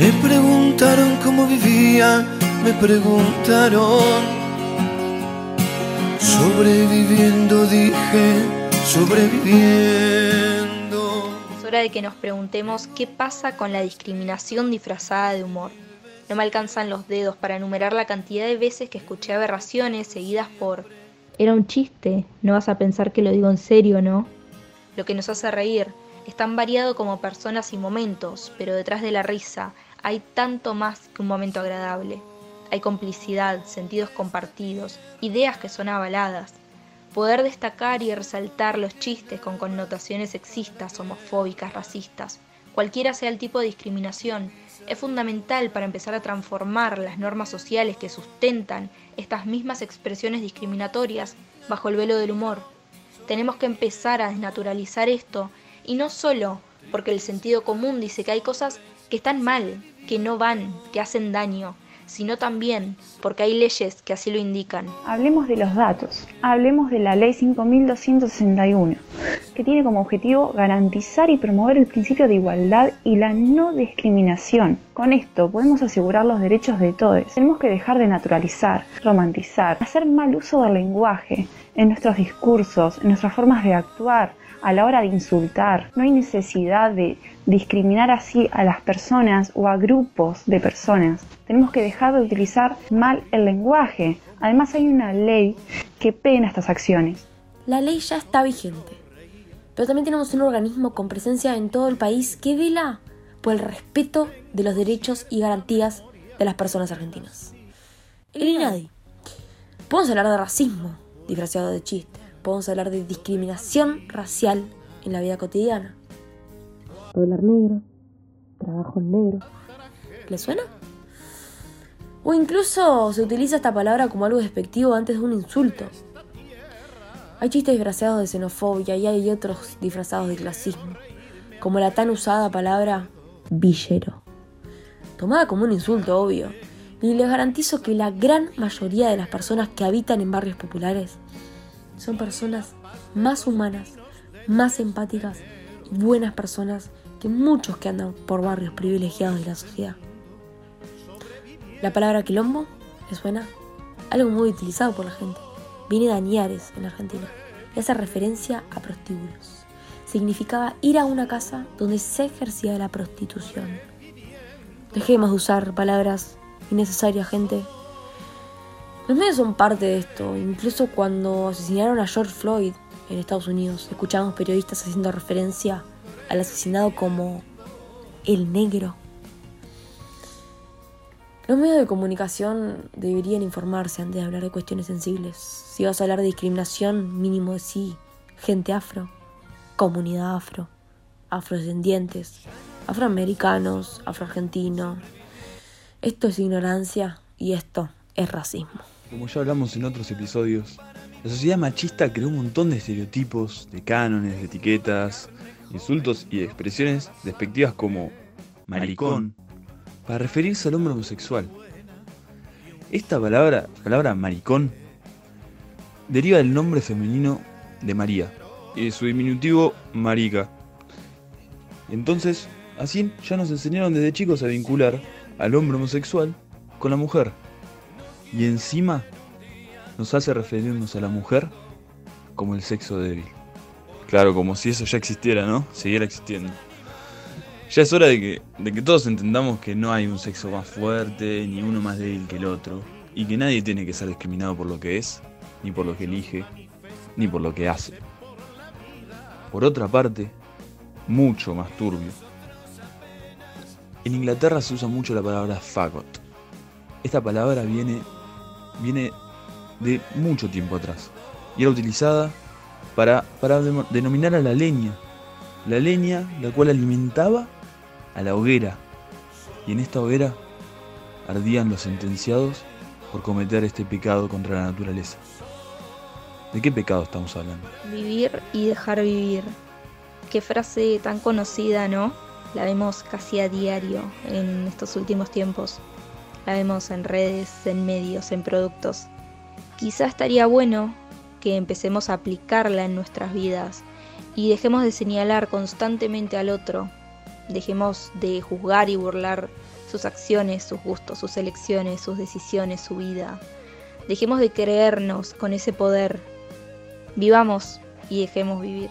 Me preguntaron cómo vivía, me preguntaron. Sobreviviendo, dije, sobreviviendo. Es hora de que nos preguntemos qué pasa con la discriminación disfrazada de humor. No me alcanzan los dedos para enumerar la cantidad de veces que escuché aberraciones seguidas por era un chiste, no vas a pensar que lo digo en serio, ¿no? Lo que nos hace reír es tan variado como personas y momentos, pero detrás de la risa hay tanto más que un momento agradable. Hay complicidad, sentidos compartidos, ideas que son avaladas. Poder destacar y resaltar los chistes con connotaciones sexistas, homofóbicas, racistas, cualquiera sea el tipo de discriminación, es fundamental para empezar a transformar las normas sociales que sustentan estas mismas expresiones discriminatorias bajo el velo del humor. Tenemos que empezar a desnaturalizar esto y no solo porque el sentido común dice que hay cosas que están mal, que no van, que hacen daño, sino también porque hay leyes que así lo indican. Hablemos de los datos, hablemos de la ley 5261, que tiene como objetivo garantizar y promover el principio de igualdad y la no discriminación. Con esto podemos asegurar los derechos de todos. Tenemos que dejar de naturalizar, romantizar, hacer mal uso del lenguaje en nuestros discursos, en nuestras formas de actuar, a la hora de insultar. No hay necesidad de discriminar así a las personas o a grupos de personas. Tenemos que dejar de utilizar mal el lenguaje. Además hay una ley que pena estas acciones. La ley ya está vigente, pero también tenemos un organismo con presencia en todo el país que vela por el respeto de los derechos y garantías de las personas argentinas. El INADI. Podemos hablar de racismo, disfrazado de chiste podemos hablar de discriminación racial en la vida cotidiana. Dólar negro, trabajo negro. ¿Le suena? O incluso se utiliza esta palabra como algo despectivo antes de un insulto. Hay chistes disfrazados de xenofobia y hay otros disfrazados de clasismo, como la tan usada palabra villero, tomada como un insulto obvio. Y les garantizo que la gran mayoría de las personas que habitan en barrios populares son personas más humanas, más empáticas y buenas personas que muchos que andan por barrios privilegiados de la sociedad. La palabra quilombo, ¿les suena? Algo muy utilizado por la gente. Viene de Añares, en Argentina, y hace referencia a prostíbulos. Significaba ir a una casa donde se ejercía la prostitución. Dejemos de usar palabras innecesarias, gente. Los medios son parte de esto. Incluso cuando asesinaron a George Floyd en Estados Unidos, escuchamos periodistas haciendo referencia al asesinado como el negro. Los medios de comunicación deberían informarse antes de hablar de cuestiones sensibles. Si vas a hablar de discriminación, mínimo de sí, gente afro, comunidad afro, afrodescendientes, afroamericanos, afroargentinos. Esto es ignorancia y esto es racismo. Como ya hablamos en otros episodios, la sociedad machista creó un montón de estereotipos, de cánones, de etiquetas, insultos y expresiones despectivas como maricón, para referirse al hombre homosexual. Esta palabra, palabra maricón, deriva del nombre femenino de María y de su diminutivo marica. Entonces, así ya nos enseñaron desde chicos a vincular al hombre homosexual con la mujer y encima nos hace referirnos a la mujer como el sexo débil. Claro, como si eso ya existiera, ¿no? Siguiera existiendo. Ya es hora de que, de que todos entendamos que no hay un sexo más fuerte ni uno más débil que el otro y que nadie tiene que ser discriminado por lo que es, ni por lo que elige, ni por lo que hace. Por otra parte, mucho más turbio. En Inglaterra se usa mucho la palabra fagot. Esta palabra viene viene de mucho tiempo atrás y era utilizada para, para denominar a la leña, la leña la cual alimentaba a la hoguera y en esta hoguera ardían los sentenciados por cometer este pecado contra la naturaleza. ¿De qué pecado estamos hablando? Vivir y dejar vivir. Qué frase tan conocida, ¿no? La vemos casi a diario en estos últimos tiempos la vemos en redes, en medios, en productos. Quizá estaría bueno que empecemos a aplicarla en nuestras vidas y dejemos de señalar constantemente al otro, dejemos de juzgar y burlar sus acciones, sus gustos, sus elecciones, sus decisiones, su vida. Dejemos de creernos con ese poder. Vivamos y dejemos vivir.